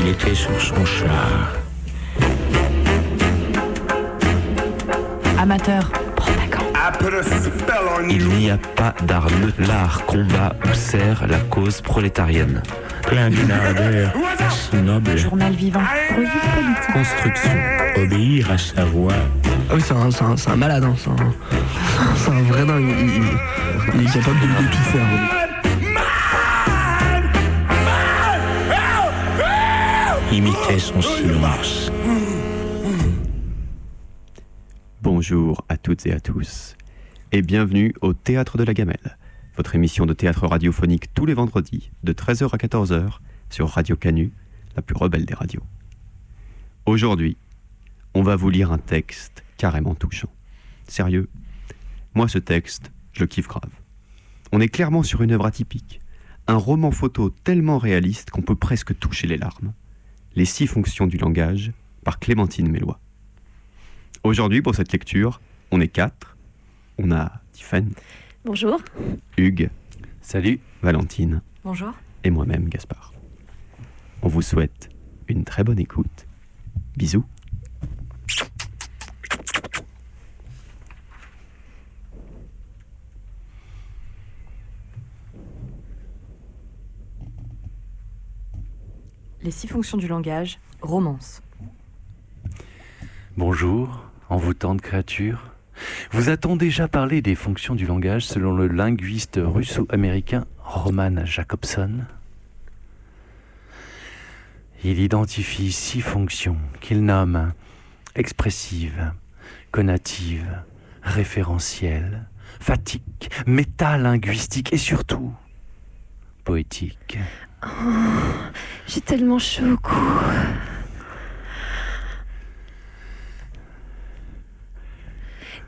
Il était sur son char. Amateur, propagande. Il n'y a pas d'art neutre. L'art combat ou sert la cause prolétarienne. Plein d'une ardeur noble. Journal vivant. Revue politique. Construction. Obéir à sa voix. Ah oui, c'est un, malade, hein. c'est un, c'est un vrai dingue. Il, il- il est capable de, de tout faire. Imiter son silence. Bonjour à toutes et à tous, et bienvenue au Théâtre de la Gamelle, votre émission de théâtre radiophonique tous les vendredis de 13h à 14h sur Radio Canu, la plus rebelle des radios. Aujourd'hui, on va vous lire un texte carrément touchant. Sérieux, moi ce texte, je le kiffe grave. On est clairement sur une œuvre atypique, un roman photo tellement réaliste qu'on peut presque toucher les larmes. Les six fonctions du langage par Clémentine Mélois. Aujourd'hui, pour cette lecture, on est quatre. On a Tiffen, Bonjour. Hugues, Salut. Valentine Bonjour. et moi-même, Gaspard. On vous souhaite une très bonne écoute. Bisous. Les six fonctions du langage, romance. Bonjour, envoûtante créature. Vous a-t-on déjà parlé des fonctions du langage selon le linguiste russo-américain Roman Jacobson? Il identifie six fonctions qu'il nomme expressive, conative, référentielle, fatigue, métalinguistique et surtout poétique. J'ai tellement chaud au cou.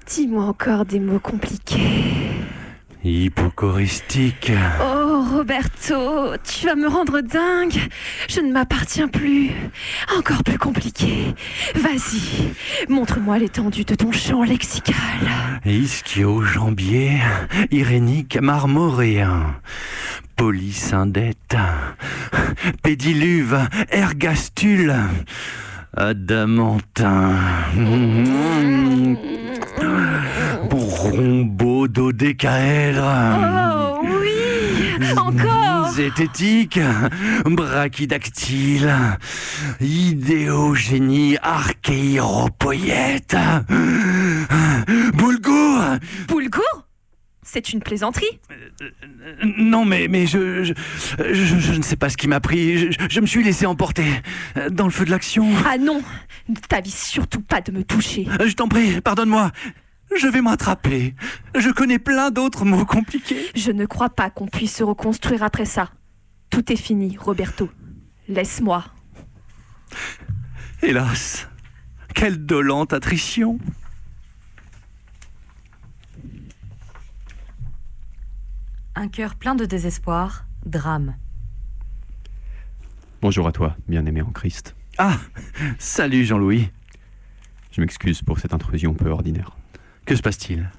Dis-moi encore des mots compliqués. Hypochoristique. Oh, Roberto, tu vas me rendre dingue. Je ne m'appartiens plus. Encore plus compliqué. Vas-y, montre-moi l'étendue de ton champ lexical. Ischio-jambier, irénique, marmoréen, polysyndète, pédiluve, ergastule, adamantin, Oh oui, encore. zététique, brachydactyle, idéogénie archéiropoïète, boulgour, Boulgour? C'est une plaisanterie Non, mais, mais je, je, je- je ne sais pas ce qui m'a pris. Je, je me suis laissé emporter euh, dans le feu de l'action. Ah non, ne t'avise surtout pas de me toucher. Euh, Je t'en prie, pardonne-moi. Je vais m'attraper. Je connais plein d'autres mots compliqués. Je ne crois pas qu'on puisse se reconstruire après ça. Tout est fini, Roberto. Laisse-moi. Hélas, quelle dolente attrition. Un cœur plein de désespoir, drame. Bonjour à toi, bien-aimé en Christ. Ah, salut Jean-Louis. Je m'excuse pour cette intrusion peu ordinaire. Que se passe-t-il?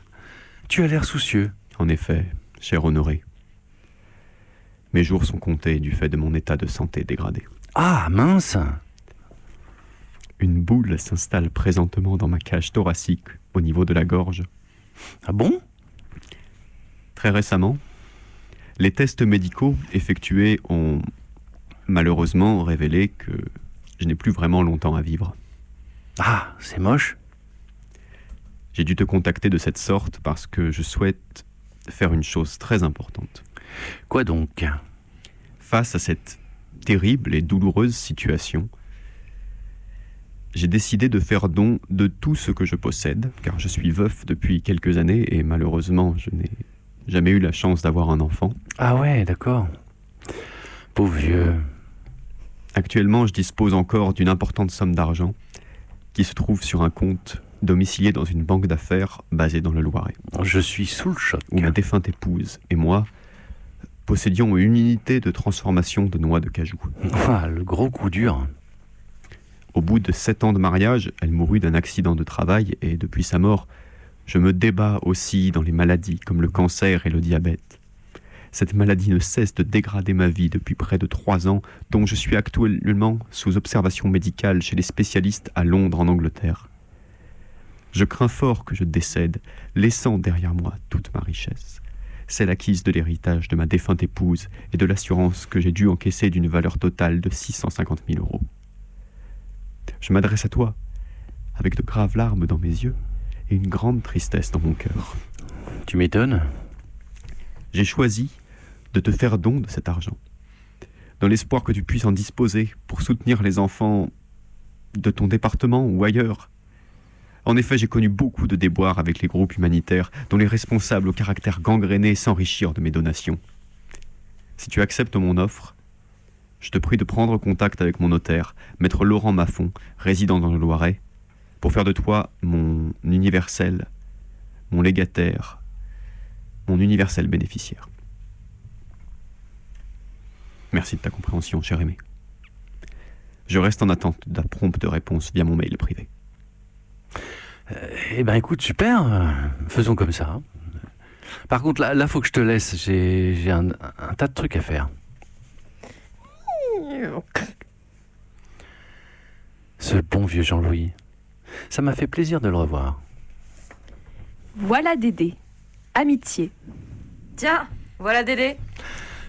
Tu as l'air soucieux. En effet, cher Honoré, mes jours sont comptés du fait de mon état de santé dégradé. Ah, mince. Une boule s'installe présentement dans ma cage thoracique au niveau de la gorge. Ah bon? Très récemment, les tests médicaux effectués ont malheureusement révélé que je n'ai plus vraiment longtemps à vivre. Ah, c'est moche. J'ai dû te contacter de cette sorte parce que je souhaite faire une chose très importante. Quoi donc? Face à cette terrible et douloureuse situation, j'ai décidé de faire don de tout ce que je possède, car je suis veuf depuis quelques années et malheureusement je n'ai jamais eu la chance d'avoir un enfant. Ah ouais, d'accord. Pauvre vieux. Actuellement, je dispose encore d'une importante somme d'argent qui se trouve sur un compte domicilié dans une banque d'affaires basée dans le Loiret, Je suis sous le choc. où ma défunte épouse et moi possédions une unité de transformation de noix de cajou. Ah, le gros coup dur. Au bout de sept ans de mariage, elle mourut d'un accident de travail et depuis sa mort, je me débat aussi dans les maladies comme le cancer et le diabète. Cette maladie ne cesse de dégrader ma vie depuis près de trois ans, dont je suis actuellement sous observation médicale chez les spécialistes à Londres en Angleterre. Je crains fort que je décède, laissant derrière moi toute ma richesse, celle acquise de l'héritage de ma défunte épouse et de l'assurance que j'ai dû encaisser d'une valeur totale de 650 000 euros. Je m'adresse à toi, avec de graves larmes dans mes yeux et une grande tristesse dans mon cœur. Tu m'étonnes J'ai choisi de te faire don de cet argent, dans l'espoir que tu puisses en disposer pour soutenir les enfants de ton département ou ailleurs. En effet, j'ai connu beaucoup de déboires avec les groupes humanitaires dont les responsables au caractère gangréné s'enrichirent de mes donations. Si tu acceptes mon offre, je te prie de prendre contact avec mon notaire, maître Laurent Maffon, résident dans le Loiret, pour faire de toi mon universel, mon légataire, mon universel bénéficiaire. Merci de ta compréhension, cher aimé. Je reste en attente de ta prompte réponse via mon mail privé. Eh ben écoute, super, faisons comme ça. Par contre, là, là faut que je te laisse, j'ai j'ai un, un tas de trucs à faire. Ce bon vieux Jean-Louis, ça m'a fait plaisir de le revoir. Voilà Dédé. Amitié. Tiens, voilà Dédé.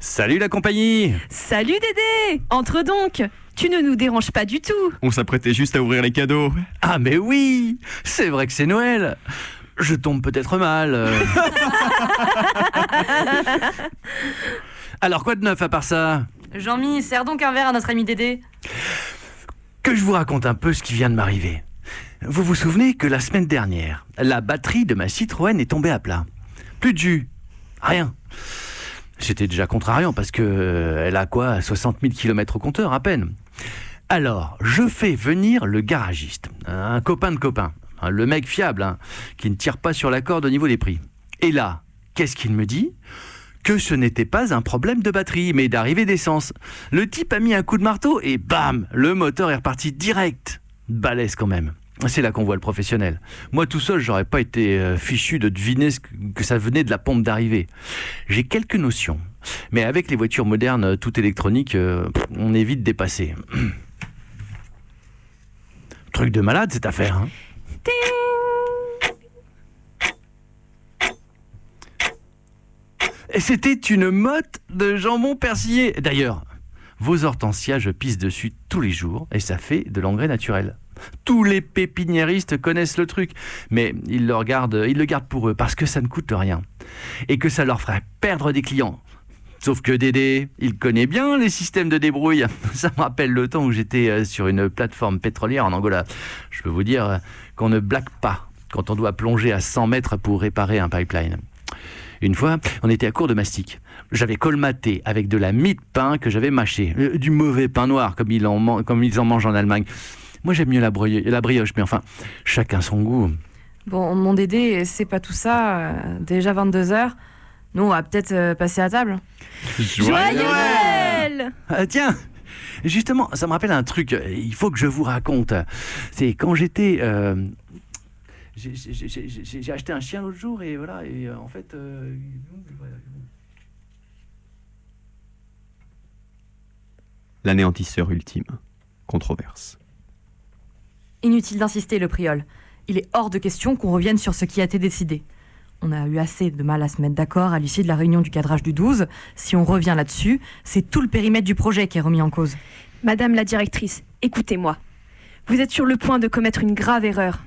Salut la compagnie Salut Dédé Entre donc Tu ne nous déranges pas du tout. On s'apprêtait juste à ouvrir les cadeaux. Ah mais oui C'est vrai que c'est Noël Je tombe peut-être mal. euh. Alors quoi de neuf à part ça? Jean-Mi, sers donc un verre à notre ami Dédé. Que je vous raconte un peu ce qui vient de m'arriver. Vous vous souvenez que la semaine dernière, la batterie de ma Citroën est tombée à plat. Plus de jus. Rien. J'étais déjà contrariant parce que euh, elle a quoi? 60 000 km au compteur à peine. Alors, je fais venir le garagiste, un copain de copain, hein, le mec fiable, hein, qui ne tire pas sur la corde au niveau des prix. Et là, qu'est-ce qu'il me dit? Que ce n'était pas un problème de batterie, mais d'arrivée d'essence. Le type a mis un coup de marteau et bam, le moteur est reparti direct. Balèze quand même. C'est là qu'on voit le professionnel. Moi tout seul, j'aurais pas été euh, fichu de deviner que ça venait de la pompe d'arrivée. J'ai quelques notions, mais avec les voitures modernes, euh, tout électronique, euh, on est vite dépassé. Truc de malade cette affaire. Hein c'était une motte de jambon persillé. D'ailleurs, vos hortensias, je pisse dessus tous les jours et ça fait de l'engrais naturel. Tous les pépiniéristes connaissent le truc, mais ils le, ils le gardent pour eux parce que ça ne coûte rien et que ça leur ferait perdre des clients. Sauf que Dédé, il connaît bien les systèmes de débrouille. Ça me rappelle le temps où j'étais euh, sur une plateforme pétrolière en Angola. Je peux vous dire euh, qu'on ne blague pas quand on doit plonger à 100 mètres pour réparer un pipeline. Une fois, on était à court de mastic. J'avais colmaté avec de la mie de pain que j'avais mâché. Euh, Du mauvais pain noir, comme ils en, mangent en Allemagne. Moi, j'aime mieux la, la brioche, mais enfin, chacun son goût. Bon, mon Dédé, c'est pas tout ça. déjà 22h. Nous, on va peut-être euh, passer à table. Joyeux Noël Ah, tiens Justement, ça me rappelle un truc, euh, il faut que je vous raconte. C'est quand j'étais... euh, j'ai- acheté un chien l'autre jour et voilà, et en fait... euh, L'anéantisseur ultime. Controverse. Inutile d'insister, le priol. Il est hors de question qu'on revienne sur ce qui a été décidé. On a eu assez de mal à se mettre d'accord à l'issue de la réunion du cadrage du 12. Si on revient là-dessus, c'est tout le périmètre du projet qui est remis en cause. Madame la directrice, écoutez-moi. Vous êtes sur le point de commettre une grave erreur.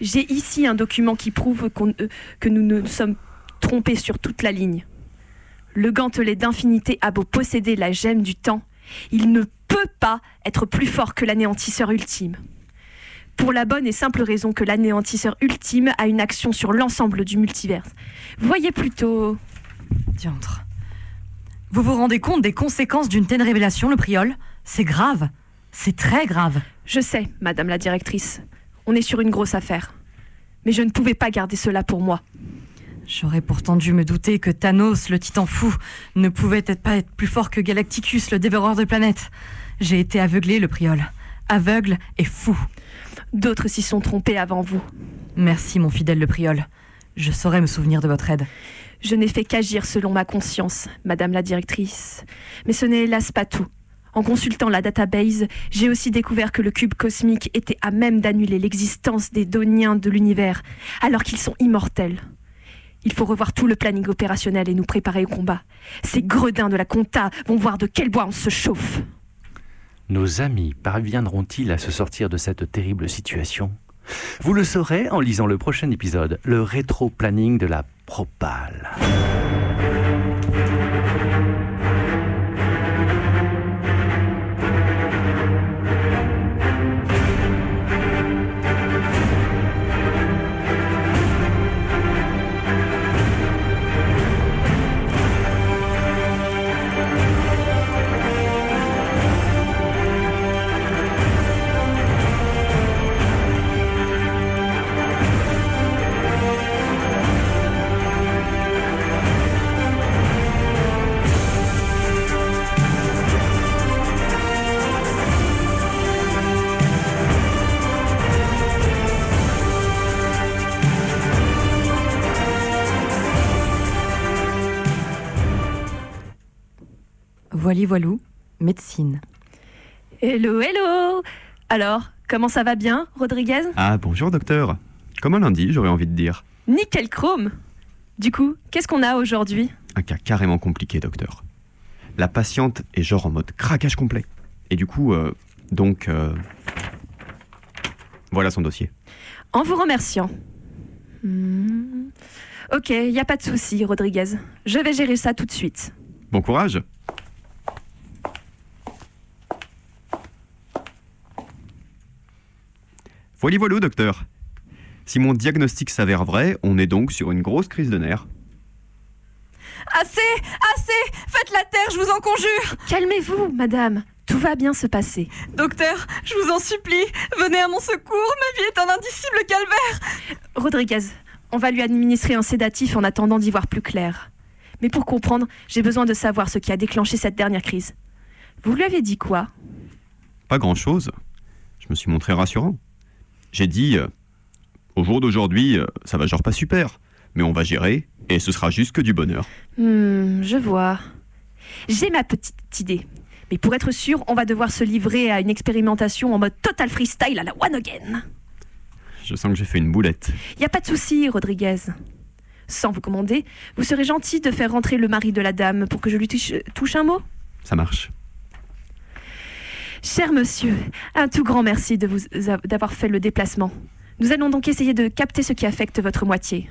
J'ai ici un document qui prouve euh, que nous nous sommes trompés sur toute la ligne. Le gantelet d'infinité a beau posséder la gemme du temps, il ne peut pas être plus fort que l'anéantisseur ultime. Pour la bonne et simple raison que l'anéantisseur ultime a une action sur l'ensemble du multivers. Voyez plutôt... Diantre. Vous vous rendez compte des conséquences d'une telle révélation, le priol? C'est grave. C'est très grave. Je sais, Madame la directrice, on est sur une grosse affaire. Mais je ne pouvais pas garder cela pour moi. J'aurais pourtant dû me douter que Thanos, le titan fou, ne pouvait être pas être plus fort que Galacticus, le dévoreur de planètes. J'ai été aveuglé, le priol. Aveugle et fou. D'autres s'y sont trompés avant vous. Merci, mon fidèle le priol. Je saurai me souvenir de votre aide. Je n'ai fait qu'agir selon ma conscience, Madame la directrice. Mais ce n'est hélas pas tout. En consultant la database, j'ai aussi découvert que le cube cosmique était à même d'annuler l'existence des doniens de l'univers, alors qu'ils sont immortels. Il faut revoir tout le planning opérationnel et nous préparer au combat. Ces gredins de la compta vont voir de quel bois on se chauffe. Nos amis parviendront-ils à se sortir de cette terrible situation? Vous le saurez en lisant le prochain épisode, le rétro-planning de la propale. Voili voilou, médecine. Hello, hello Alors, comment ça va bien, Rodriguez? Ah, bonjour docteur. Comme un lundi, j'aurais envie de dire. Nickel chrome Du coup, qu'est-ce qu'on a aujourd'hui? Un cas carrément compliqué, docteur. La patiente est genre en mode craquage complet. Et du coup, euh, donc... euh, Voilà son dossier. En vous remerciant. Hmm. Ok, y a pas de souci, Rodriguez. Je vais gérer ça tout de suite. Bon courage Voilà, voilà, docteur. Si mon diagnostic s'avère vrai, on est donc sur une grosse crise de nerfs. Assez Assez Faites la terre, je vous en conjure Calmez-vous, madame. Tout va bien se passer. Docteur, je vous en supplie, venez à mon secours, ma vie est un indicible calvaire Rodriguez, on va lui administrer un sédatif en attendant d'y voir plus clair. Mais pour comprendre, j'ai besoin de savoir ce qui a déclenché cette dernière crise. Vous lui avez dit quoi? Pas grand-chose. Je me suis montré rassurant. J'ai dit, euh, au jour d'aujourd'hui, euh, ça va genre pas super, mais on va gérer, et ce sera juste que du bonheur. Hmm, je vois. J'ai ma petite idée. Mais pour être sûr, on va devoir se livrer à une expérimentation en mode total freestyle à la one again. Je sens que j'ai fait une boulette. Y a pas de souci, Rodriguez. Sans vous commander, vous serez gentil de faire rentrer le mari de la dame pour que je lui touche, touche un mot? Ça marche. Cher monsieur, un tout grand merci de vous d'avoir fait le déplacement. Nous allons donc essayer de capter ce qui affecte votre moitié.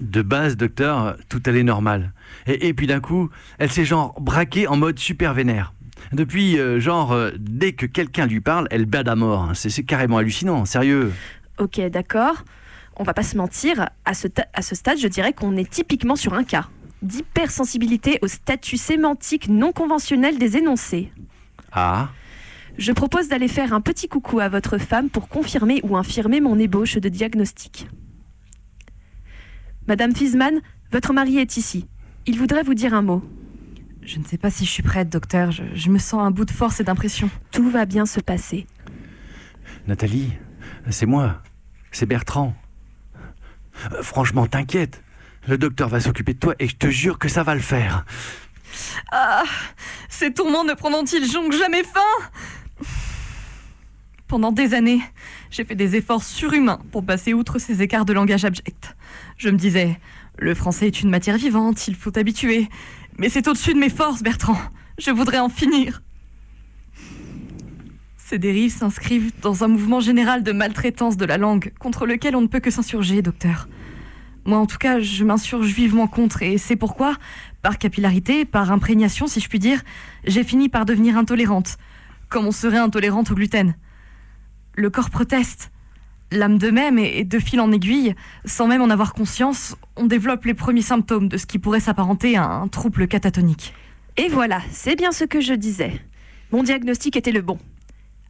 De base, docteur, tout allait normal. Et, et puis d'un coup, elle s'est genre braquée en mode super vénère. Depuis, euh, genre, euh, dès que quelqu'un lui parle, elle bade à mort. hein. C'est carrément hallucinant, sérieux. Ok, d'accord. On va pas se mentir, à ce, à ce stade, je dirais qu'on est typiquement sur un cas d'hypersensibilité au statut sémantique non conventionnel des énoncés. Ah, Je propose d'aller faire un petit coucou à votre femme pour confirmer ou infirmer mon ébauche de diagnostic. Madame Fisman, votre mari est ici. Il voudrait vous dire un mot. Je ne sais pas si je suis prête, docteur, je, je me sens un bout de force et d'impression. Tout va bien se passer. Nathalie, c'est moi. C'est Bertrand. Euh, franchement, t'inquiète. Le docteur va s'occuper de toi et je te jure que ça va le faire. Ah Ces tourments ne prendront-ils donc jamais fin? Pendant des années, j'ai fait des efforts surhumains pour passer outre ces écarts de langage abject. Je me disais, le français est une matière vivante, il faut habituer. Mais c'est au-dessus de mes forces, Bertrand. Je voudrais en finir. Ces dérives s'inscrivent dans un mouvement général de maltraitance de la langue, contre lequel on ne peut que s'insurger, docteur. Moi, en tout cas, je m'insurge vivement contre, et c'est pourquoi, par capillarité, par imprégnation, si je puis dire, j'ai fini par devenir intolérante, comme on serait intolérante au gluten. Le corps proteste. L'âme de même, et de fil en aiguille, sans même en avoir conscience, on développe les premiers symptômes de ce qui pourrait s'apparenter à un trouble catatonique. Et voilà, c'est bien ce que je disais. Mon diagnostic était le bon.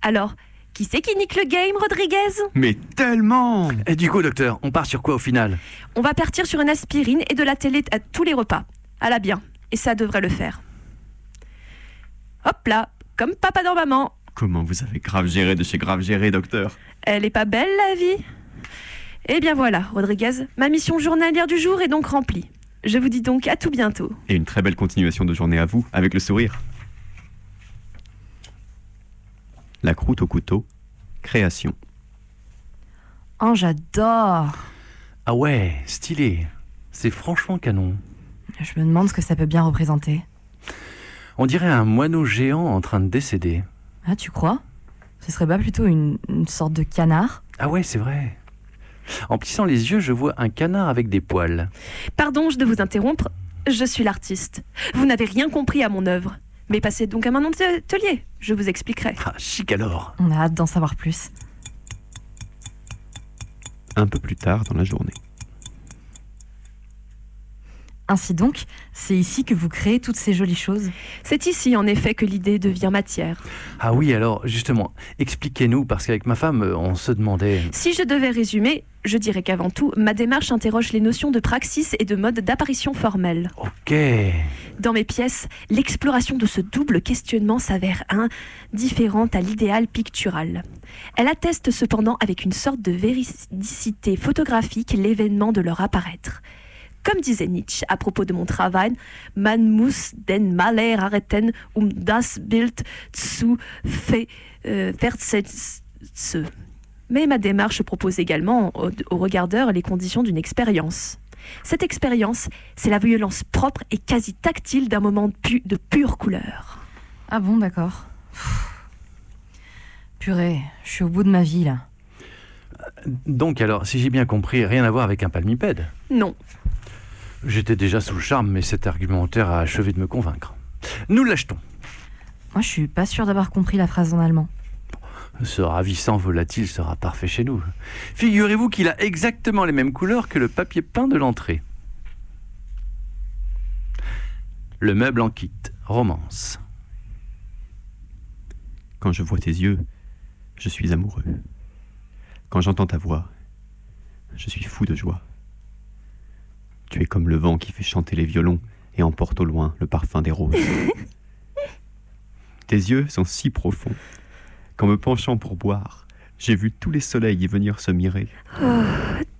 Alors, qui c'est qui nique le game, Rodriguez? Mais tellement Et du coup, docteur, on part sur quoi au final? On va partir sur une aspirine et de la télé à tous les repas. À la bien. Et ça devrait le faire. Hop là, comme papa dans maman. Comment vous avez grave géré de chez grave géré, docteur Elle est pas belle, la vie? Eh bien voilà, Rodriguez, ma mission journalière du jour est donc remplie. Je vous dis donc à tout bientôt. Et une très belle continuation de journée à vous, avec le sourire. La croûte au couteau, création. Oh, j'adore Ah ouais, stylé. C'est franchement canon. Je me demande ce que ça peut bien représenter. On dirait un moineau géant en train de décéder. Ah, tu crois? Ce serait pas plutôt une, une sorte de canard? Ah ouais, c'est vrai. En plissant les yeux, je vois un canard avec des poils. Pardon de vous interrompre, je suis l'artiste. Vous n'avez rien compris à mon œuvre. Mais passez donc à mon atelier, je vous expliquerai. Ah, chic alors. On a hâte d'en savoir plus. Un peu plus tard dans la journée. Ainsi donc, c'est ici que vous créez toutes ces jolies choses C'est ici, en effet, que l'idée devient matière. Ah oui, alors justement, expliquez-nous, parce qu'avec ma femme, on se demandait... Si je devais résumer, je dirais qu'avant tout, ma démarche interroge les notions de praxis et de mode d'apparition formelle. Ok. Dans mes pièces, l'exploration de ce double questionnement s'avère indifférente à l'idéal pictural. Elle atteste cependant avec une sorte de véridicité photographique l'événement de leur apparaître. Comme disait Nietzsche à propos de mon travail, man muss den Maler arrêten, um das Bild zu äh, versetzen. Mais ma démarche propose également aux, regardeurs les conditions d'une expérience. Cette expérience, c'est la violence propre et quasi tactile d'un moment de, pu de pure couleur. Ah bon, d'accord. Purée, je suis au bout de ma vie là. Donc alors, si j'ai bien compris, rien à voir avec un palmipède? Non, J'étais déjà sous le charme, mais cet argumentaire a achevé de me convaincre. Nous l'achetons. Moi, je suis pas sûre d'avoir compris la phrase en allemand. Ce ravissant volatile sera parfait chez nous. Figurez-vous qu'il a exactement les mêmes couleurs que le papier peint de l'entrée. Le meuble en kit, romance. Quand je vois tes yeux, je suis amoureux. Quand j'entends ta voix, je suis fou de joie. Tu es comme le vent qui fait chanter les violons et emporte au loin le parfum des roses. Tes yeux sont si profonds qu'en me penchant pour boire, j'ai vu tous les soleils y venir se mirer.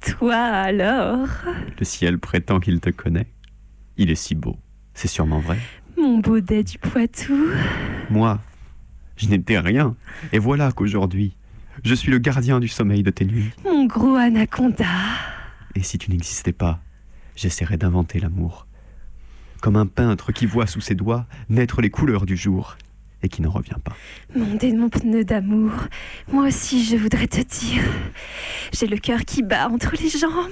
toi alors? Le ciel prétend qu'il te connaît. Il est si beau, c'est sûrement vrai. Mon baudet du Poitou Moi, je n'étais rien, et voilà qu'aujourd'hui, je suis le gardien du sommeil de tes nuits. Mon gros anaconda Et si tu n'existais pas, j'essaierais d'inventer l'amour. Comme un peintre qui voit sous ses doigts naître les couleurs du jour et qui n'en revient pas. Mon démon pneu d'amour, moi aussi je voudrais te dire. J'ai le cœur qui bat entre les jambes.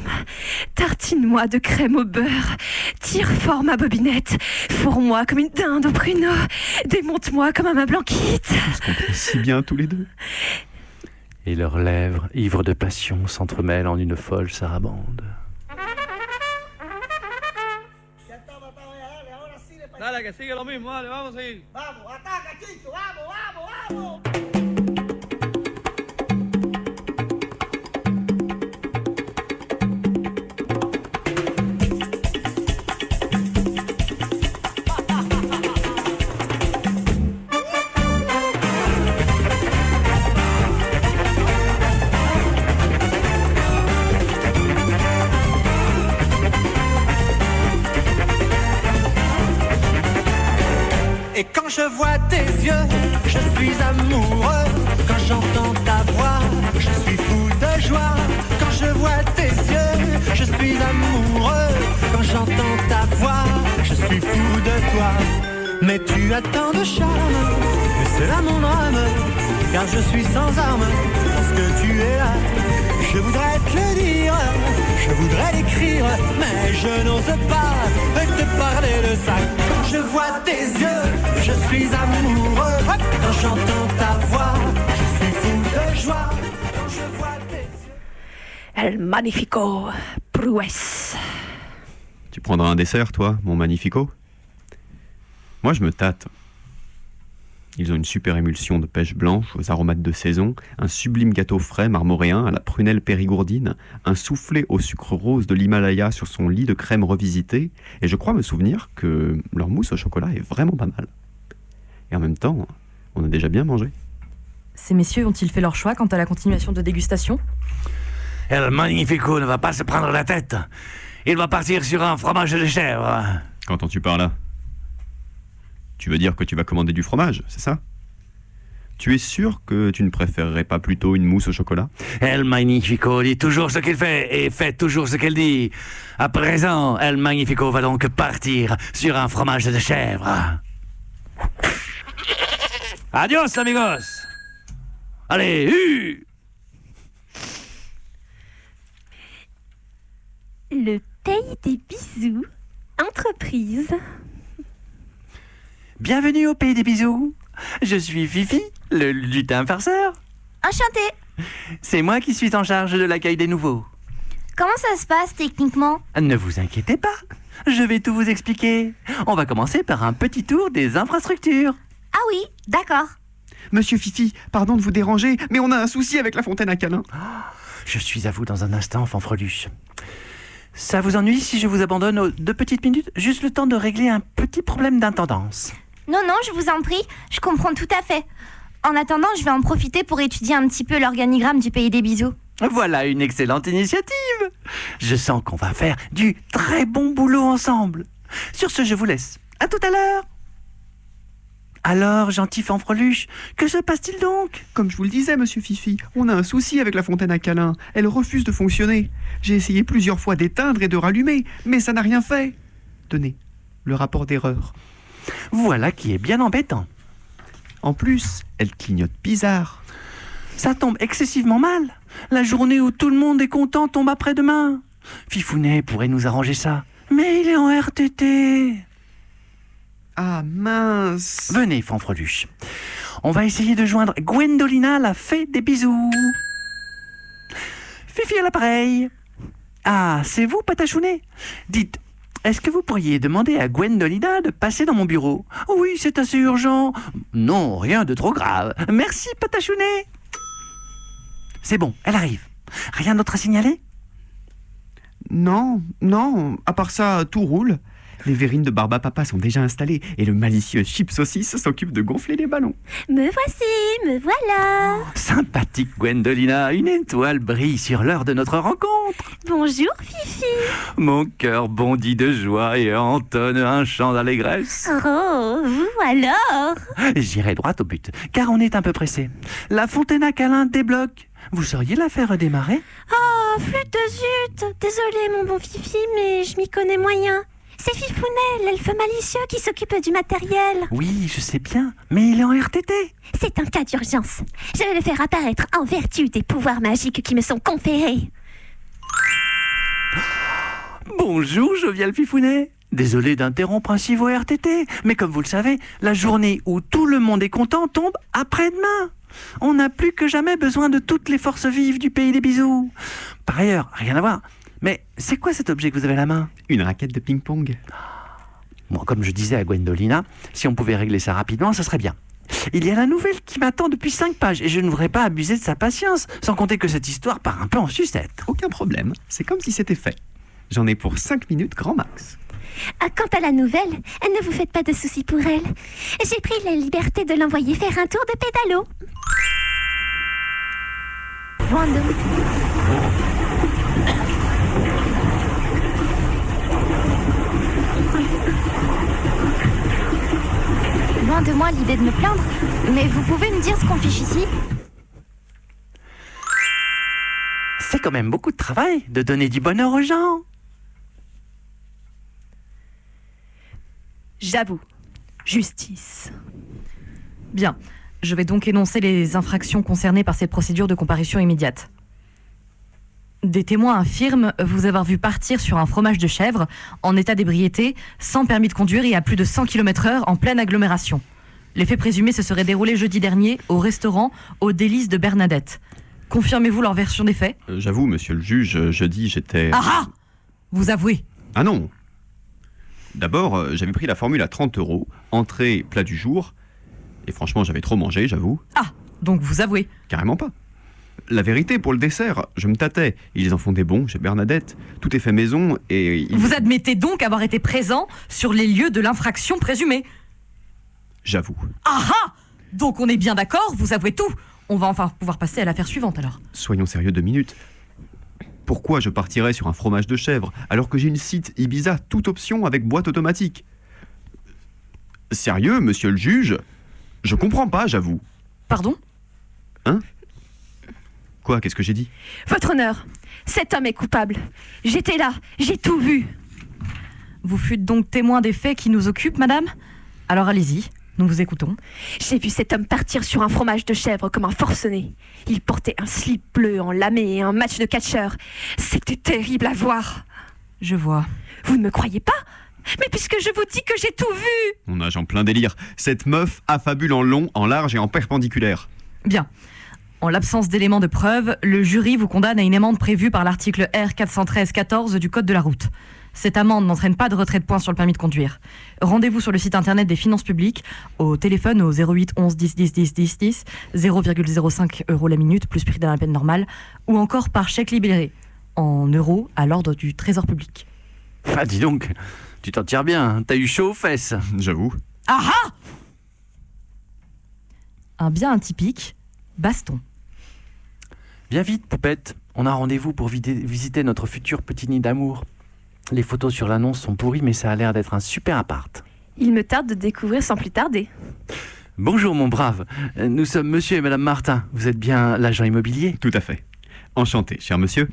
Tartine-moi de crème au beurre. Tire fort ma bobinette. Fourre-moi comme une dinde au pruneau. Démonte-moi comme un ma blanquite. On se comprend si bien tous les deux. Et leurs lèvres, ivres de passion, s'entremêlent en une folle sarabande. Dale, que sigue lo mismo, dale, vamos a seguir. Vamos, ataca, Chicho, vamos, vamos, vamos. Et quand je vois tes yeux, je suis amoureux. Quand j'entends ta voix, je suis fou de joie. Quand je vois tes yeux, je suis amoureux. Quand j'entends ta voix, je suis fou de toi. Mais tu as tant de charme, c'est là mon drame. Car je suis sans armes, parce que tu es là. Je voudrais te le dire, je voudrais l'écrire, mais je n'ose pas te parler de ça. Quand je vois tes yeux, je suis amoureux. Quand j'entends ta voix, je suis fou de joie. Quand je vois tes yeux. El Magnifico prouesse. Tu prendras un dessert, toi, mon magnifico? Moi, je me tâte. Ils ont une super émulsion de pêche blanche aux aromates de saison, un sublime gâteau frais marmoréen à la prunelle périgourdine, un soufflé au sucre rose de l'Himalaya sur son lit de crème revisité, et je crois me souvenir que leur mousse au chocolat est vraiment pas mal. Et en même temps, on a déjà bien mangé. Ces messieurs ont-ils fait leur choix quant à la continuation de dégustation? El Magnifico ne va pas se prendre la tête. Il va partir sur un fromage de chèvre. Qu'entends-tu par là? Tu veux dire que tu vas commander du fromage, c'est ça? Tu es sûr que tu ne préférerais pas plutôt une mousse au chocolat? El Magnifico dit toujours ce qu'il fait et fait toujours ce qu'elle dit. À présent, El Magnifico va donc partir sur un fromage de chèvre. Adios, amigos Allez, hu Le pays des bisous, entreprise. Bienvenue au pays des bisous. Je suis Fifi, le lutin farceur. Enchanté. C'est moi qui suis en charge de l'accueil des nouveaux. Comment ça se passe techniquement? Ne vous inquiétez pas, je vais tout vous expliquer. On va commencer par un petit tour des infrastructures. Ah oui, d'accord. Monsieur Fifi, pardon de vous déranger, mais on a un souci avec la fontaine à câlin. Je suis à vous dans un instant, fanfreluche. Ça vous ennuie si je vous abandonne aux deux petites minutes? Juste le temps de régler un petit problème d'intendance. Non, non, je vous en prie, je comprends tout à fait. En attendant, je vais en profiter pour étudier un petit peu l'organigramme du pays des bisous. Voilà une excellente initiative. Je sens qu'on va faire du très bon boulot ensemble. Sur ce, je vous laisse. À tout à l'heure. Alors, gentil fanfreluche, que se passe-t-il donc? Comme je vous le disais, monsieur Fifi, on a un souci avec la fontaine à câlin. Elle refuse de fonctionner. J'ai essayé plusieurs fois d'éteindre et de rallumer, mais ça n'a rien fait. Tenez, le rapport d'erreur. Voilà qui est bien embêtant. En plus, elle clignote bizarre. Ça tombe excessivement mal. La journée où tout le monde est content tombe après-demain. Fifounet pourrait nous arranger ça. Mais il est en RTT. Ah mince Venez, fanfreluche. On va essayer de joindre Gwendolina, la fée des bisous. Fifi à l'appareil. Ah, c'est vous, Patachounet? Dites, est-ce que vous pourriez demander à Gwendolina de passer dans mon bureau? Oui, c'est assez urgent. Non, rien de trop grave. Merci, Patachounet. C'est bon, elle arrive. Rien d'autre à signaler? Non, non, à part ça, tout roule. Les verrines de Barba Papa sont déjà installées et le malicieux Chip Saucisse s'occupe de gonfler les ballons. Me voici, me voilà. Sympathique Gwendolina, une étoile brille sur l'heure de notre rencontre. Bonjour Fifi. Mon cœur bondit de joie et entonne un chant d'allégresse. Oh, vous alors? J'irai droit au but, car on est un peu pressé. La fontaine à câlin débloque. Vous sauriez la faire redémarrer? Oh, flûte de zut Désolé mon bon Fifi, mais je m'y connais moyen. C'est Fifounet, l'elfe malicieux qui s'occupe du matériel. Oui, je sais bien, mais il est en RTT. C'est un cas d'urgence. Je vais le faire apparaître en vertu des pouvoirs magiques qui me sont conférés. Bonjour, jovial Fifounet. Désolé d'interrompre ainsi vos RTT, mais comme vous le savez, la journée où tout le monde est content tombe après-demain. On n'a plus que jamais besoin de toutes les forces vives du pays des bisous. Par ailleurs, rien à voir. Mais c'est quoi cet objet que vous avez à la main? Une raquette de ping-pong. Bon, comme je disais à Gwendolina, si on pouvait régler ça rapidement, ce serait bien. Il y a la nouvelle qui m'attend depuis cinq pages et je ne voudrais pas abuser de sa patience, sans compter que cette histoire part un peu en sucette. Aucun problème, c'est comme si c'était fait. J'en ai pour 5 minutes grand max. Ah, quant à la nouvelle, ne vous faites pas de soucis pour elle. J'ai pris la liberté de l'envoyer faire un tour de pédalo. Loin de moi l'idée de me plaindre, mais vous pouvez me dire ce qu'on fiche ici C'est quand même beaucoup de travail de donner du bonheur aux gens. J'avoue. Justice. Bien. Je vais donc énoncer les infractions concernées par cette procédure de comparution immédiate. Des témoins affirment vous avoir vu partir sur un fromage de chèvre en état d'ébriété, sans permis de conduire et à plus de 100 km/h en pleine agglomération. Les faits présumés se seraient déroulés jeudi dernier au restaurant aux délices de Bernadette. Confirmez-vous leur version des faits? Euh, J'avoue, monsieur le juge, euh, jeudi j'étais. Ah ah Vous avouez Ah non D'abord, euh, j'avais pris la formule à 30 euros, entrée, plat du jour. Et franchement, j'avais trop mangé, j'avoue. Ah Donc vous avouez Carrément pas. La vérité, pour le dessert, je me tâtais. Ils en font des bons chez Bernadette. Tout est fait maison et. ils- Vous admettez donc avoir été présent sur les lieux de l'infraction présumée J'avoue. Ah ah Donc on est bien d'accord, vous avouez tout On va enfin pouvoir passer à l'affaire suivante alors. Soyons sérieux deux minutes. Pourquoi je partirais sur un fromage de chèvre alors que j'ai une site Ibiza toute option avec boîte automatique? Sérieux, monsieur le juge? Je comprends pas, j'avoue. Pardon? Hein? Quoi Qu'est-ce que j'ai dit? Votre honneur, cet homme est coupable. J'étais là, j'ai tout vu. Vous fûtes donc témoin des faits qui nous occupent, madame? Alors allez-y, nous vous écoutons. J'ai vu cet homme partir sur un fromage de chèvre comme un forcené. Il portait un slip bleu en lamé et un match de catcheur. C'était terrible à voir. Je vois. Vous ne me croyez pas? Mais puisque je vous dis que j'ai tout vu On nage en plein délire. Cette meuf affabule en long, en large et en perpendiculaire. Bien. En l'absence d'éléments de preuve, le jury vous condamne à une amende prévue par l'article R 413-14 du Code de la route. Cette amende n'entraîne pas de retrait de points sur le permis de conduire. Rendez-vous sur le site internet des finances publiques, au téléphone au 08 11 10 10 10 10 10, 0,05 euros la minute plus prix de la peine normale, ou encore par chèque libéré, en euros à l'ordre du Trésor public. Ah, dis donc, tu t'en tires bien, hein. t'as eu chaud aux fesses. J'avoue. Ah ah Un bien atypique, baston. Bien vite, poupette. On a rendez-vous pour visiter notre futur petit nid d'amour. Les photos sur l'annonce sont pourries, mais ça a l'air d'être un super appart. Il me tarde de découvrir sans plus tarder. Bonjour, mon brave. Euh, Nous sommes monsieur et madame Martin. Vous êtes bien l'agent immobilier? Tout à fait. Enchanté, cher monsieur.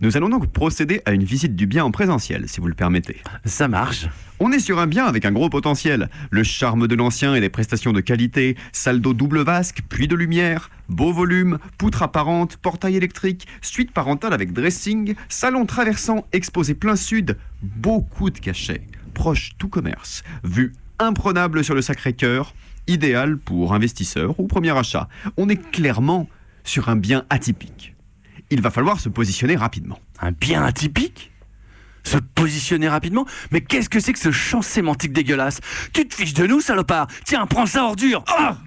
Nous allons donc procéder à une visite du bien en présentiel, si vous le permettez. Ça marche. On est sur un bien avec un gros potentiel. Le charme de l'ancien et des prestations de qualité, salle d'eau double vasque, puits de lumière, beau volume, poutre apparente, portail électrique, suite parentale avec dressing, salon traversant, exposé plein sud, beaucoup de cachets, proche tout commerce, vue imprenable sur le Sacré-Cœur, idéal pour investisseurs ou premier achat. On est clairement sur un bien atypique. Il va falloir se positionner rapidement. Un bien atypique? Se positionner rapidement? Mais qu'est-ce que c'est que ce champ sémantique dégueulasse? Tu te fiches de nous, salopard Tiens, prends ça, ordure Ah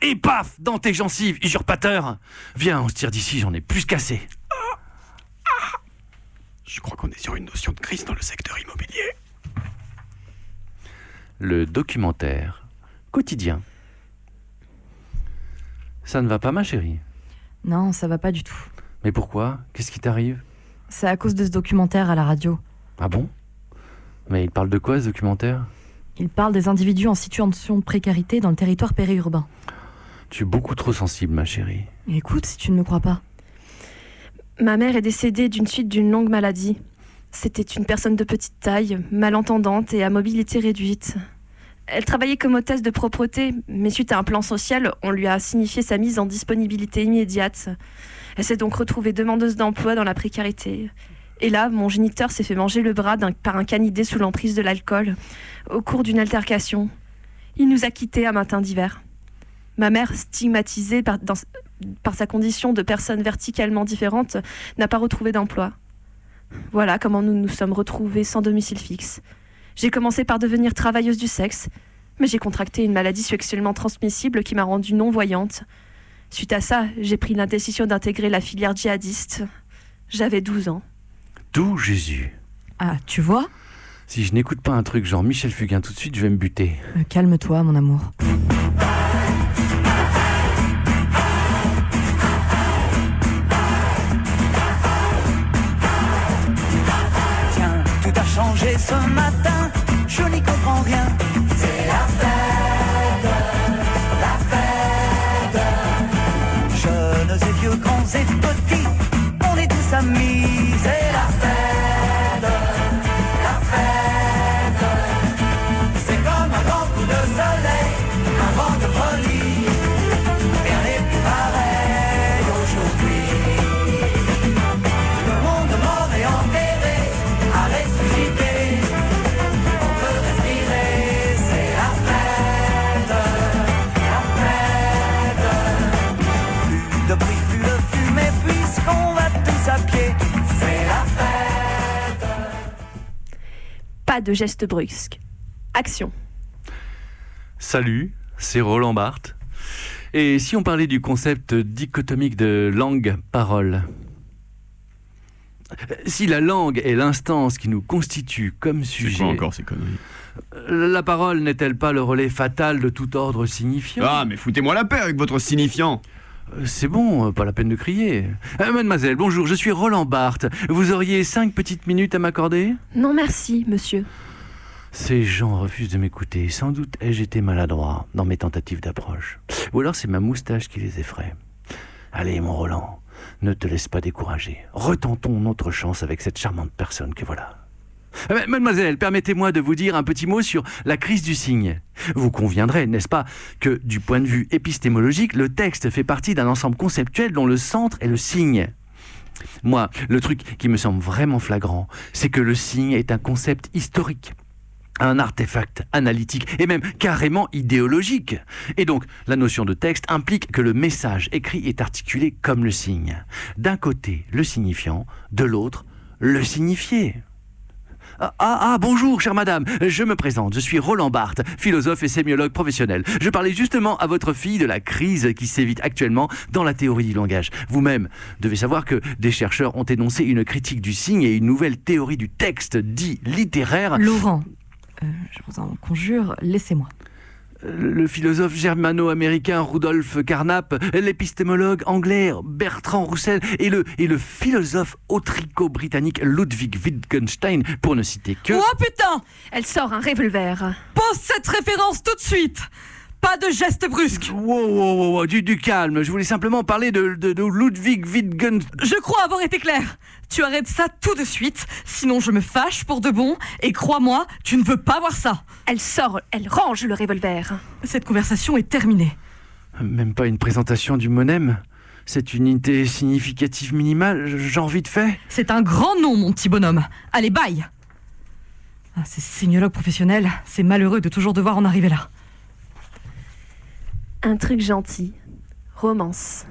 Et paf Dans tes gencives, usurpateur Viens, on se tire d'ici, j'en ai plus cassé. Je crois qu'on est sur une notion de crise dans le secteur immobilier. Le documentaire quotidien. Ça ne va pas, ma chérie? Non, ça va pas du tout. Mais pourquoi? Qu'est-ce qui t'arrive? C'est à cause de ce documentaire à la radio. Ah bon? Mais il parle de quoi, ce documentaire? Il parle des individus en situation de précarité dans le territoire périurbain. Tu es beaucoup trop sensible, ma chérie. Écoute, si tu ne me crois pas. Ma mère est décédée d'une suite d'une longue maladie. C'était une personne de petite taille, malentendante et à mobilité réduite. Elle travaillait comme hôtesse de propreté, mais suite à un plan social, on lui a signifié sa mise en disponibilité immédiate. Elle s'est donc retrouvée demandeuse d'emploi dans la précarité. Et là, mon géniteur s'est fait manger le bras par un canidé sous l'emprise de l'alcool, au cours d'une altercation. Il nous a quittés un matin d'hiver. Ma mère, stigmatisée par sa condition de personne verticalement différente, n'a pas retrouvé d'emploi. Voilà comment nous nous sommes retrouvés sans domicile fixe. J'ai commencé par devenir travailleuse du sexe, mais j'ai contracté une maladie sexuellement transmissible qui m'a rendue non-voyante. Suite à ça, j'ai pris la décision d'intégrer la filière djihadiste. J'avais 12 ans. D'où Jésus? Ah, tu vois? Si je n'écoute pas un truc genre Michel Fugain tout de suite, je vais me buter. Euh, Calme-toi, mon amour. Tiens, tout a changé ce matin, je n'y comprends rien. C'est la fête, la fête. Jeunes et vieux, grands et de gestes brusques. Action. Salut, c'est Roland Barthes. Et si on parlait du concept dichotomique de langue-parole Si la langue est l'instance qui nous constitue comme C'est sujet, quoi encore ces conneries? la parole n'est-elle pas le relais fatal de tout ordre signifiant? Ah, mais foutez-moi la paix avec votre signifiant C'est bon, euh, pas la peine de crier. Euh, mademoiselle, bonjour, je suis Roland Barthes. Vous auriez cinq petites minutes à m'accorder? Non, merci, monsieur. Ces gens refusent de m'écouter. Sans doute ai-je été maladroit dans mes tentatives d'approche. Ou alors c'est ma moustache qui les effraie. Allez, mon Roland, ne te laisse pas décourager. Retentons notre chance avec cette charmante personne que voilà. Ben, Mademoiselle, permettez-moi de vous dire un petit mot sur la crise du signe. Vous conviendrez, n'est-ce pas, que du point de vue épistémologique, le texte fait partie d'un ensemble conceptuel dont le centre est le signe. Moi, le truc qui me semble vraiment flagrant, c'est que le signe est un concept historique un artefact analytique et même carrément idéologique. Et donc, la notion de texte implique que le message écrit est articulé comme le signe. D'un côté, le signifiant, de l'autre, le signifié. Ah, ah, ah, bonjour, chère madame. Je me présente. Je suis Roland Barthes, philosophe et sémiologue professionnel. Je parlais justement à votre fille de la crise qui s'évite actuellement dans la théorie du langage. Vous-même devez savoir que des chercheurs ont énoncé une critique du signe et une nouvelle théorie du texte dit littéraire. Laurent, euh, je vous en conjure, laissez-moi. Le philosophe germano-américain Rudolf Carnap, l'épistémologue anglais Bertrand Roussel et le, et le philosophe autrico-britannique Ludwig Wittgenstein, pour ne citer que... Oh putain Elle sort un revolver. Pose cette référence tout de suite Pas de geste brusque Wow, wow, wow, wow, du, du calme. Je voulais simplement parler de, de, de Ludwig Wittgenstein. Je crois avoir été clair. Tu arrêtes ça tout de suite, sinon je me fâche pour de bon, et crois-moi, tu ne veux pas voir ça. Elle sort, elle range le revolver. Cette conversation est terminée. Même pas une présentation du monème Cette unité significative minimale, j'en vite fait C'est un grand nom, mon petit bonhomme. Allez, bye ah, Ces sémiologues professionnels, c'est malheureux de toujours devoir en arriver là. Un truc gentil. Romance.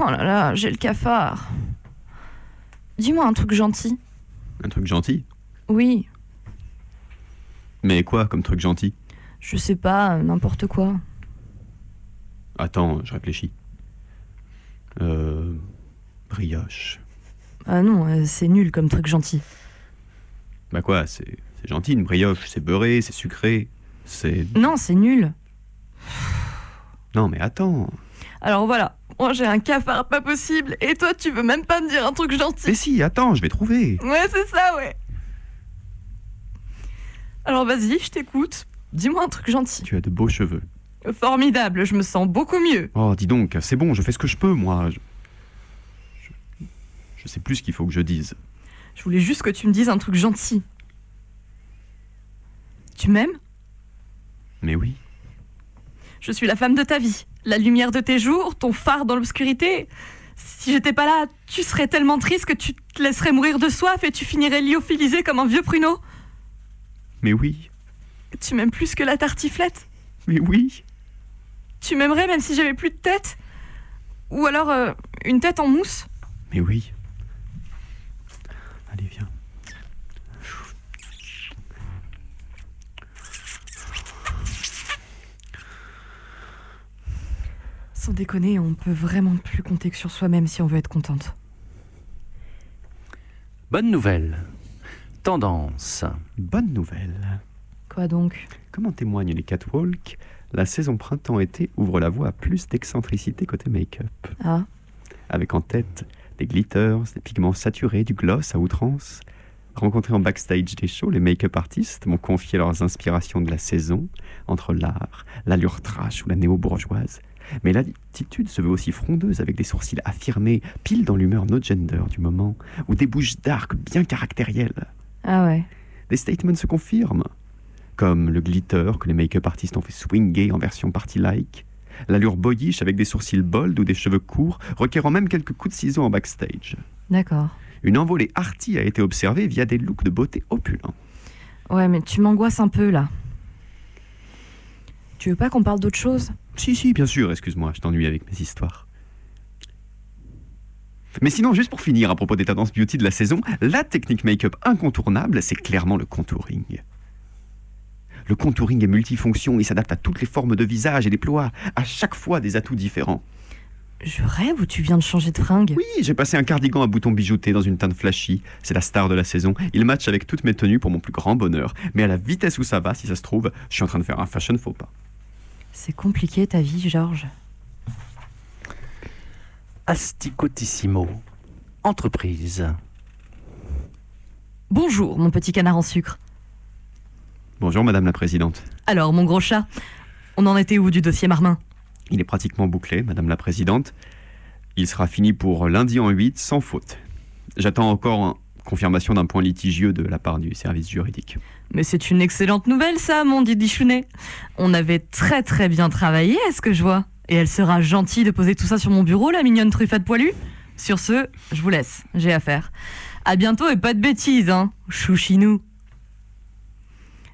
Oh là là, j'ai le cafard. Dis-moi un truc gentil. Un truc gentil? Oui, Mais quoi comme truc gentil? Je sais pas, n'importe quoi. Attends, je réfléchis. Euh. Brioche. Ah non, euh, c'est nul comme truc gentil. Bah quoi, c'est c'est gentil, une brioche, c'est beurré, c'est sucré, c'est... Non, c'est nul. Non mais attends. Alors voilà, moi j'ai un cafard pas possible, et toi tu veux même pas me dire un truc gentil. Mais si, attends, je vais trouver. Ouais, c'est ça, ouais. Alors vas-y, je t'écoute. Dis-moi un truc gentil. Tu as de beaux cheveux. Formidable, je me sens beaucoup mieux. Oh, dis donc, c'est bon, je fais ce que je peux, moi. Je, je, je sais plus ce qu'il faut que je dise. Je voulais juste que tu me dises un truc gentil. Tu m'aimes? Mais oui. Je suis la femme de ta vie, la lumière de tes jours, ton phare dans l'obscurité. Si j'étais pas là, tu serais tellement triste que tu te laisserais mourir de soif et tu finirais lyophilisé comme un vieux pruneau. Mais oui. Tu m'aimes plus que la tartiflette Mais oui. Tu m'aimerais même si j'avais plus de tête Ou alors euh, une tête en mousse Mais oui. Allez, viens. Sans déconner, on peut vraiment plus compter que sur soi-même si on veut être contente. Bonne nouvelle. Tendance. Bonne nouvelle. Quoi donc? Comme en témoignent les catwalks, la saison printemps-été ouvre la voie à plus d'excentricité côté make-up. Ah, Avec en tête des glitters, des pigments saturés, du gloss à outrance. Rencontrés en backstage des shows, les make-up artistes m'ont confié leurs inspirations de la saison, entre l'art, l'allure trash ou la néo-bourgeoise. Mais l'attitude se veut aussi frondeuse avec des sourcils affirmés, pile dans l'humeur no gender du moment, ou des bouches d'arc bien caractérielles. ah ouais. Des statements se confirment, comme le glitter que les make-up artistes ont fait swinger en version party-like, l'allure boyish avec des sourcils bold ou des cheveux courts, requérant même quelques coups de ciseaux en backstage. D'accord. Une envolée arty a été observée via des looks de beauté opulents. Ouais, mais tu m'angoisses un peu là. Tu veux pas qu'on parle d'autre chose? Si, si, bien sûr, excuse-moi, je t'ennuie avec mes histoires. Mais sinon, juste pour finir, à propos des tendances beauty de la saison, la technique make-up incontournable, c'est clairement le contouring. Le contouring est multifonction, il s'adapte à toutes les formes de visage et déploie à chaque fois des atouts différents. Je rêve ou tu viens de changer de fringue Oui, j'ai passé un cardigan à boutons bijoutés dans une teinte flashy. C'est la star de la saison. Il match avec toutes mes tenues pour mon plus grand bonheur. Mais à la vitesse où ça va, si ça se trouve, je suis en train de faire un fashion faux pas. C'est compliqué ta vie, Georges. Asticotissimo. Entreprise. Bonjour, mon petit canard en sucre. Bonjour Madame la Présidente. Alors, mon gros chat, on en était où du dossier Marmin? Il est pratiquement bouclé, Madame la Présidente. Il sera fini pour lundi en 8, sans faute. J'attends encore confirmation d'un point litigieux de la part du service juridique. Mais c'est une excellente nouvelle, ça, mon Didi Chounet. On avait très très bien travaillé, est-ce que je vois Et elle sera gentille de poser tout ça sur mon bureau, la mignonne truffade poilue Sur ce, je vous laisse, j'ai affaire. À bientôt et pas de bêtises, hein Chouchinou.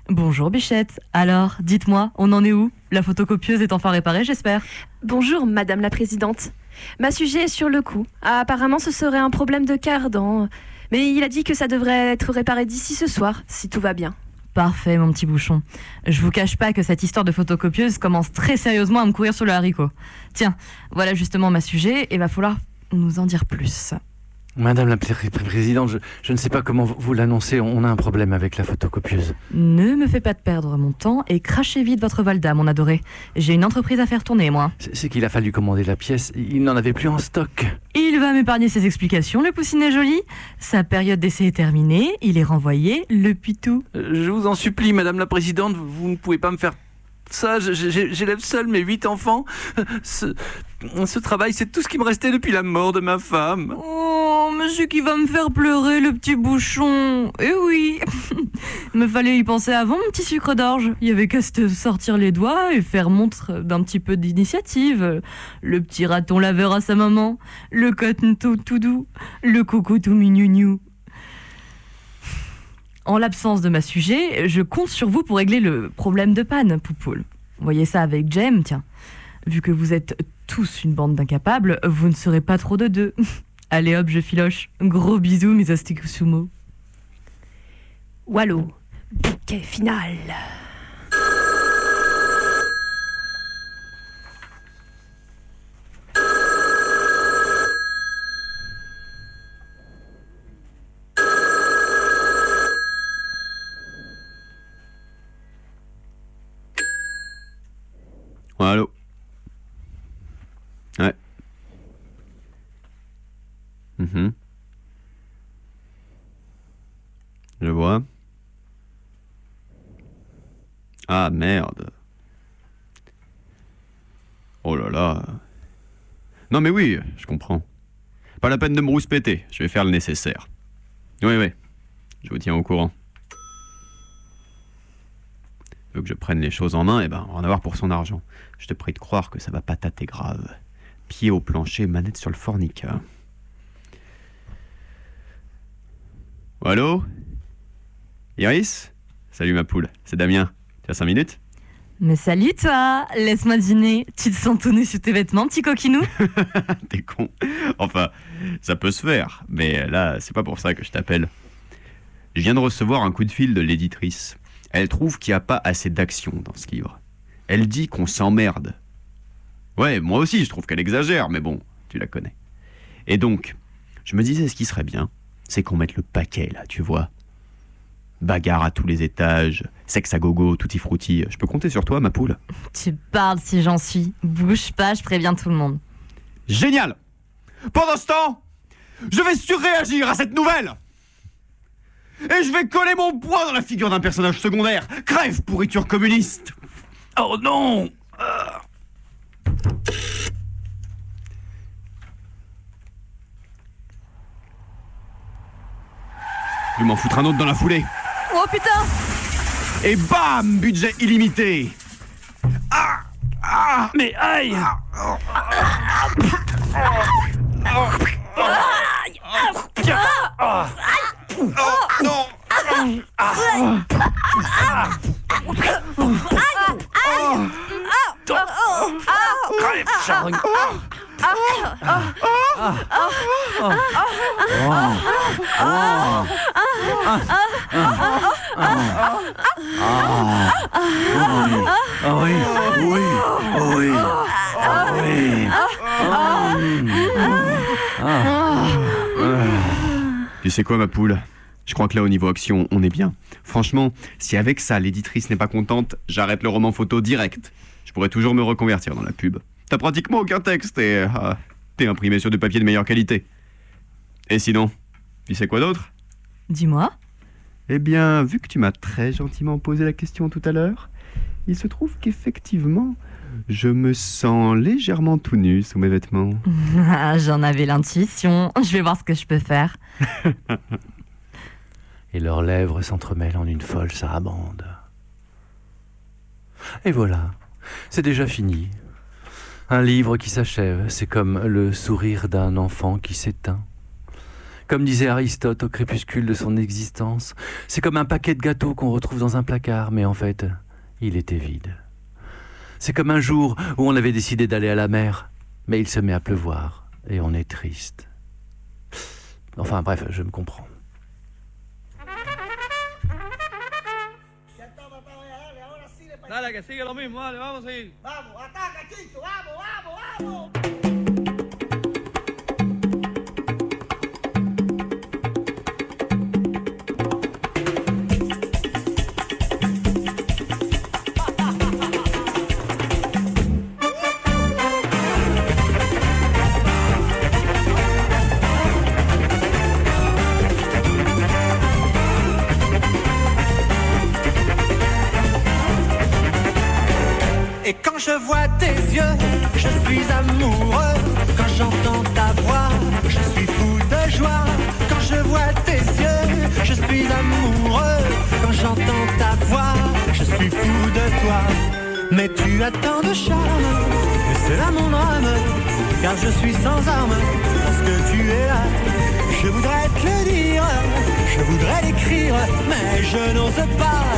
Bonjour Bichette. Alors, dites-moi, on en est où? La photocopieuse est enfin réparée, j'espère Bonjour, Madame la Présidente. Ma sujet est sur le coup. Ah, apparemment, ce serait un problème de cardan. Mais il a dit que ça devrait être réparé d'ici ce soir, si tout va bien. Parfait, mon petit bouchon. Je vous cache pas que cette histoire de photocopieuse commence très sérieusement à me courir sur le haricot. Tiens, voilà justement ma sujet, et va falloir nous en dire plus. Madame la pré- pré- Présidente, je, je ne sais pas comment vous, l'annoncez, on a un problème avec la photocopieuse. Ne me fais pas de perdre mon temps et crachez vite votre Valda, mon adoré. J'ai une entreprise à faire tourner, moi. C'est qu'il a fallu commander la pièce, il n'en avait plus en stock. Il va m'épargner ses explications, le poussinet joli. Sa période d'essai est terminée, il est renvoyé, le pitou. Euh, Je vous en supplie, Madame la Présidente, vous, ne pouvez pas me faire ça. J'élève seul mes huit enfants. Ce, ce travail, c'est tout ce qui me restait depuis la mort de ma femme. Oh, monsieur qui va me faire pleurer, le petit bouchon. Eh oui Me fallait y penser avant, mon petit sucre d'orge. Il y avait qu'à se sortir les doigts et faire montre d'un petit peu d'initiative. Le petit raton laveur à sa maman, le coton tout, tout doux, le coco tout mignougnou. En l'absence de ma sujet, je compte sur vous pour régler le problème de panne, Poupoule. Voyez ça avec Jem, tiens. Vu que vous êtes tous une bande d'incapables, vous ne serez pas trop de deux. Allez hop, je filoche. Gros bisous, mes sumo. Wallo, bouquet final. Ouais, allô Ouais. Mhm. Je vois. Ah merde. Oh là là. Non mais oui, je comprends. Pas la peine de me rouspéter, je vais faire le nécessaire. Oui, oui. Je vous tiens au courant. Veut que je prenne les choses en main, et ben, on va en avoir pour son argent. Je te prie de croire que ça va pas tâter grave. Pied au plancher, manette sur le fornica. Allô? Iris? Salut ma poule, c'est Damien. Tu as 5 minutes? Mais salut toi Laisse-moi deviner. Tu te sens tout nu sous tes vêtements, petit coquinou? T'es con. Enfin, ça peut se faire, mais là, c'est pas pour ça que je t'appelle. Je viens de recevoir un coup de fil de l'éditrice. Elle trouve qu'il n'y a pas assez d'action dans ce livre. Elle dit qu'on s'emmerde. Ouais, moi aussi, je trouve qu'elle exagère, mais bon, tu la connais. Et donc, je me disais, ce qui serait bien, c'est qu'on mette le paquet, là, tu vois. Bagarre à tous les étages, sexe à gogo, tutti frutti. Je peux compter sur toi, ma poule Tu parles si j'en suis. Bouge pas, je préviens tout le monde. Génial Pendant ce temps, je vais surréagir à cette nouvelle Et je vais coller mon poing dans la figure d'un personnage secondaire Crève, pourriture communiste Oh non Je vais m'en foutre un autre dans la foulée. Oh putain. Et bam Budget illimité. Ah Ah. Mais aïe. Oh non Crève, charogne. Ah ah. Tu sais quoi, ma poule Je crois que là, au niveau action, on est bien. Franchement, si avec ça, l'éditrice n'est pas contente, j'arrête le roman photo direct. Je pourrais toujours me reconvertir dans la pub. T'as pratiquement aucun texte et... ah, et imprimé sur du papier de meilleure qualité. Et sinon, tu sais quoi d'autre? Dis-moi. Eh bien, vu que tu m'as très gentiment posé la question tout à l'heure, il se trouve qu'effectivement, je me sens légèrement tout nu sous mes vêtements. Ah, J'en avais l'intuition. Je vais voir ce que je peux faire. Et leurs lèvres s'entremêlent en une folle sarabande. Et voilà, c'est déjà fini. Un livre qui s'achève, c'est comme le sourire d'un enfant qui s'éteint. Comme disait Aristote au crépuscule de son existence, c'est comme un paquet de gâteaux qu'on retrouve dans un placard, mais en fait, il était vide. C'est comme un jour où on avait décidé d'aller à la mer, mais il se met à pleuvoir et on est triste. Enfin bref, je me comprends. Dale, que sigue lo mismo, dale, vamos a seguir. Vamos, ataca, Chicho, vamos, vamos, vamos. Quand je vois tes yeux, je suis amoureux. Quand j'entends ta voix, je suis fou de joie. Quand je vois tes yeux, je suis amoureux. Quand j'entends ta voix, je suis fou de toi. Mais tu as tant de charme, et c'est là mon âme. Car je suis sans armes, parce que tu es là. Je voudrais te le dire, je voudrais l'écrire, mais je n'ose pas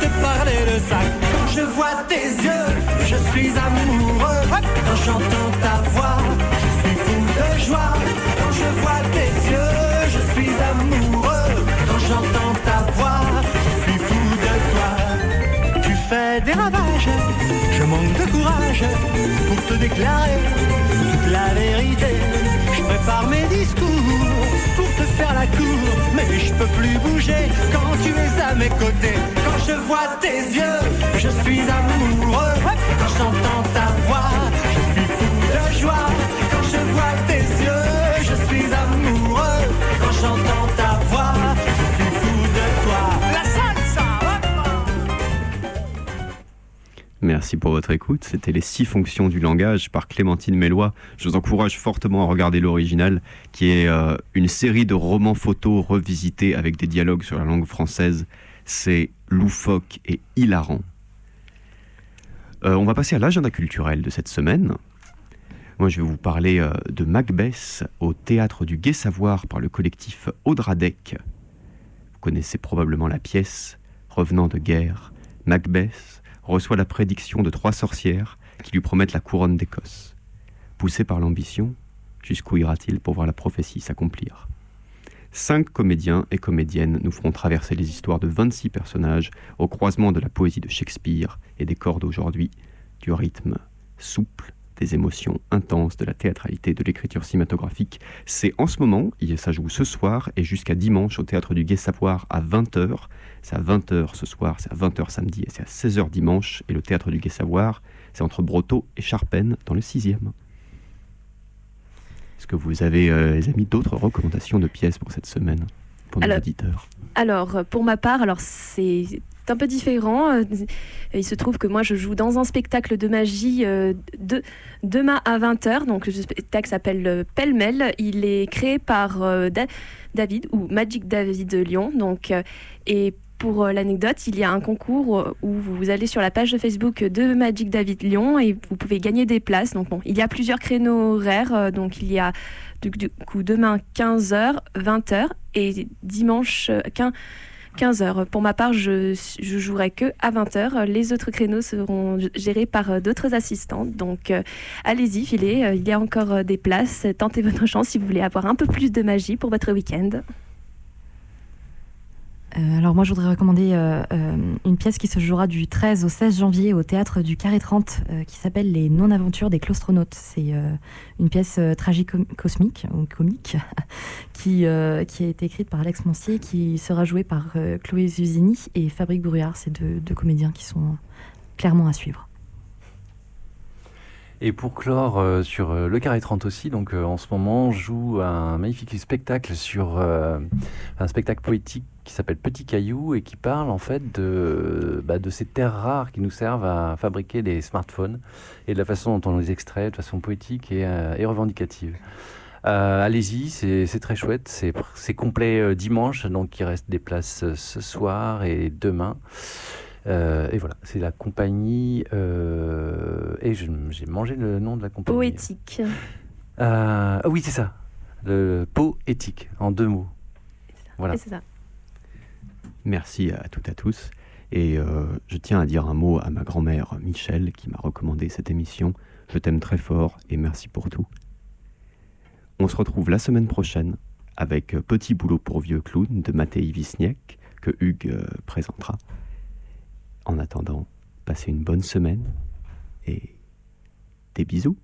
te parler de ça. Quand je vois tes yeux, je suis amoureux. Quand j'entends ta voix, je suis fou de joie. Quand je vois tes yeux, je suis amoureux. Quand j'entends ta voix, des ravages, je manque de courage pour te déclarer toute la vérité. Je prépare mes discours pour te faire la cour, mais je peux plus bouger quand tu es à mes côtés. Quand je vois tes yeux, Merci pour votre écoute. C'était Les six fonctions du langage par Clémentine Mélois. Je vous encourage fortement à regarder l'original, qui est euh, une série de romans photos revisités avec des dialogues sur la langue française. C'est loufoque et hilarant. Euh, on va passer à l'agenda culturel de cette semaine. Moi, je vais vous parler euh, de Macbeth au théâtre du Gai Savoir par le collectif Audradec. Vous connaissez probablement la pièce. Revenant de guerre, Macbeth reçoit la prédiction de trois sorcières qui lui promettent la couronne d'Écosse. Poussé par l'ambition, jusqu'où ira-t-il pour voir la prophétie s'accomplir? Cinq comédiens et comédiennes nous feront traverser les histoires de 26 personnages au croisement de la poésie de Shakespeare et des corps d'aujourd'hui, du rythme souple, des émotions intenses, de la théâtralité, de l'écriture cinématographique. C'est en ce moment, et ça joue ce soir et jusqu'à dimanche au Théâtre du Gai Savoir à 20h. C'est à 20h ce soir, c'est à 20h samedi et c'est à 16h dimanche. Et le Théâtre du Gai Savoir, c'est entre Brotteaux et Charpennes dans le 6e. Est-ce que vous avez, euh, les amis, d'autres recommandations de pièces pour cette semaine pour nos Alors- auditeurs? Alors, euh, pour ma part, alors c'est un peu différent. Euh, Il se trouve que moi, je joue dans un spectacle de magie euh, de, demain à 20h. Donc, le spectacle s'appelle euh, Pêle-mêle. Il est créé par euh, Da- David, ou Magic David Lyon. Donc, et pour euh, l'anecdote, il y a un concours euh, où vous allez sur la page de Facebook de Magic David Lyon et vous pouvez gagner des places. Donc, il y a plusieurs créneaux horaires. euh, Donc, il y a du, coup demain 15h, 20h et dimanche euh, 15 15h. Pour ma part, je, je jouerai que à 20h. Les autres créneaux seront gérés par d'autres assistantes. Donc, allez-y, filez. Il y a encore des places. Tentez votre chance si vous voulez avoir un peu plus de magie pour votre week-end. Euh, alors moi, je voudrais recommander euh, euh, une pièce qui se jouera du 13 au 16 janvier au théâtre du Carré 30, euh, qui s'appelle Les non-aventures des claustronautes. C'est une pièce tragicosmique ou comique qui, a été écrite par Alex Monsier, qui sera jouée par Chloé Zuzini et Fabrice Brouillard. C'est deux, comédiens qui sont clairement à suivre. Et pour clore sur le Carré 30 aussi, donc en ce moment, joue un magnifique spectacle sur un spectacle poétique qui s'appelle Petit Caillou et qui parle en fait de, bah, de ces terres rares qui nous servent à fabriquer des smartphones et de la façon dont on les extrait de façon poétique et, euh, et revendicative. Euh, Allez-y, c'est très chouette. C'est complet euh, dimanche, donc il reste des places ce soir et demain. Et voilà, c'est la compagnie. et j'ai mangé le nom de la compagnie. Poétique. Ah oui, c'est ça. Le poétique, en deux mots. Voilà. Et c'est ça. Merci à toutes et à tous. Et euh, je tiens à dire un mot à ma grand-mère Michel qui m'a recommandé cette émission. Je t'aime très fort et merci pour tout. On se retrouve la semaine prochaine avec euh, Petit boulot pour vieux clown de Matei Wisniek que Hugues euh, présentera. En attendant, passez une bonne semaine et des bisous.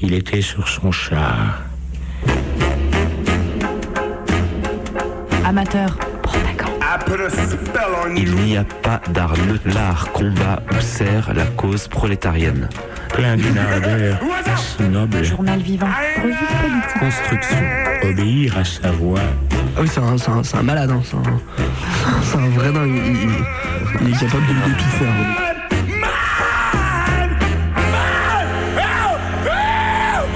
Il était sur son char. Amateur. Il n'y a pas d'art neutre. L'art combat ou sert la cause prolétarienne. Plein d'une ardeur si noble. Journal vivant. Revue politique. Construction. Obéir à sa voix. Ah oui, c'est un, c'est un- c'est un malade, hein, c'est un, c'est un vrai dingue. Il, il- il est capable de, de tout faire.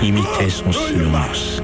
Imiter son silence.